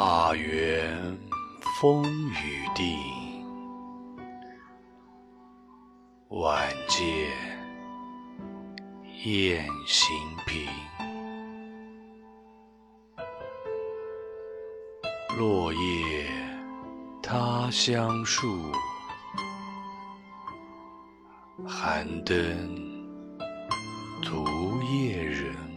罢园风雨定，晚见雁行平。落叶他乡树，寒灯独夜人。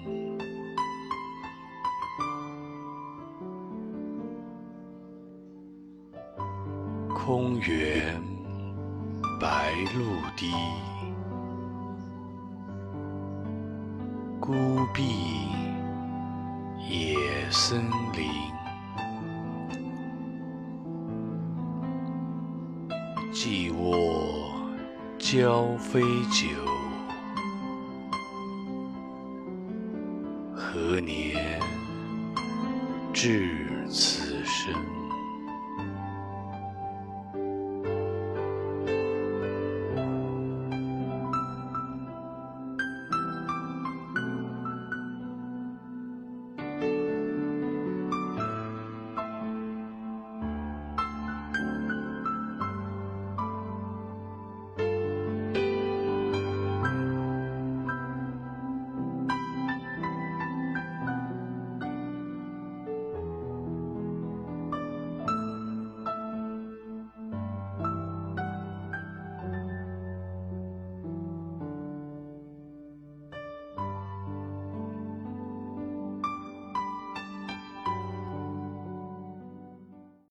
空园白露滴，孤壁野森林。寄卧交飞酒，何年至此生？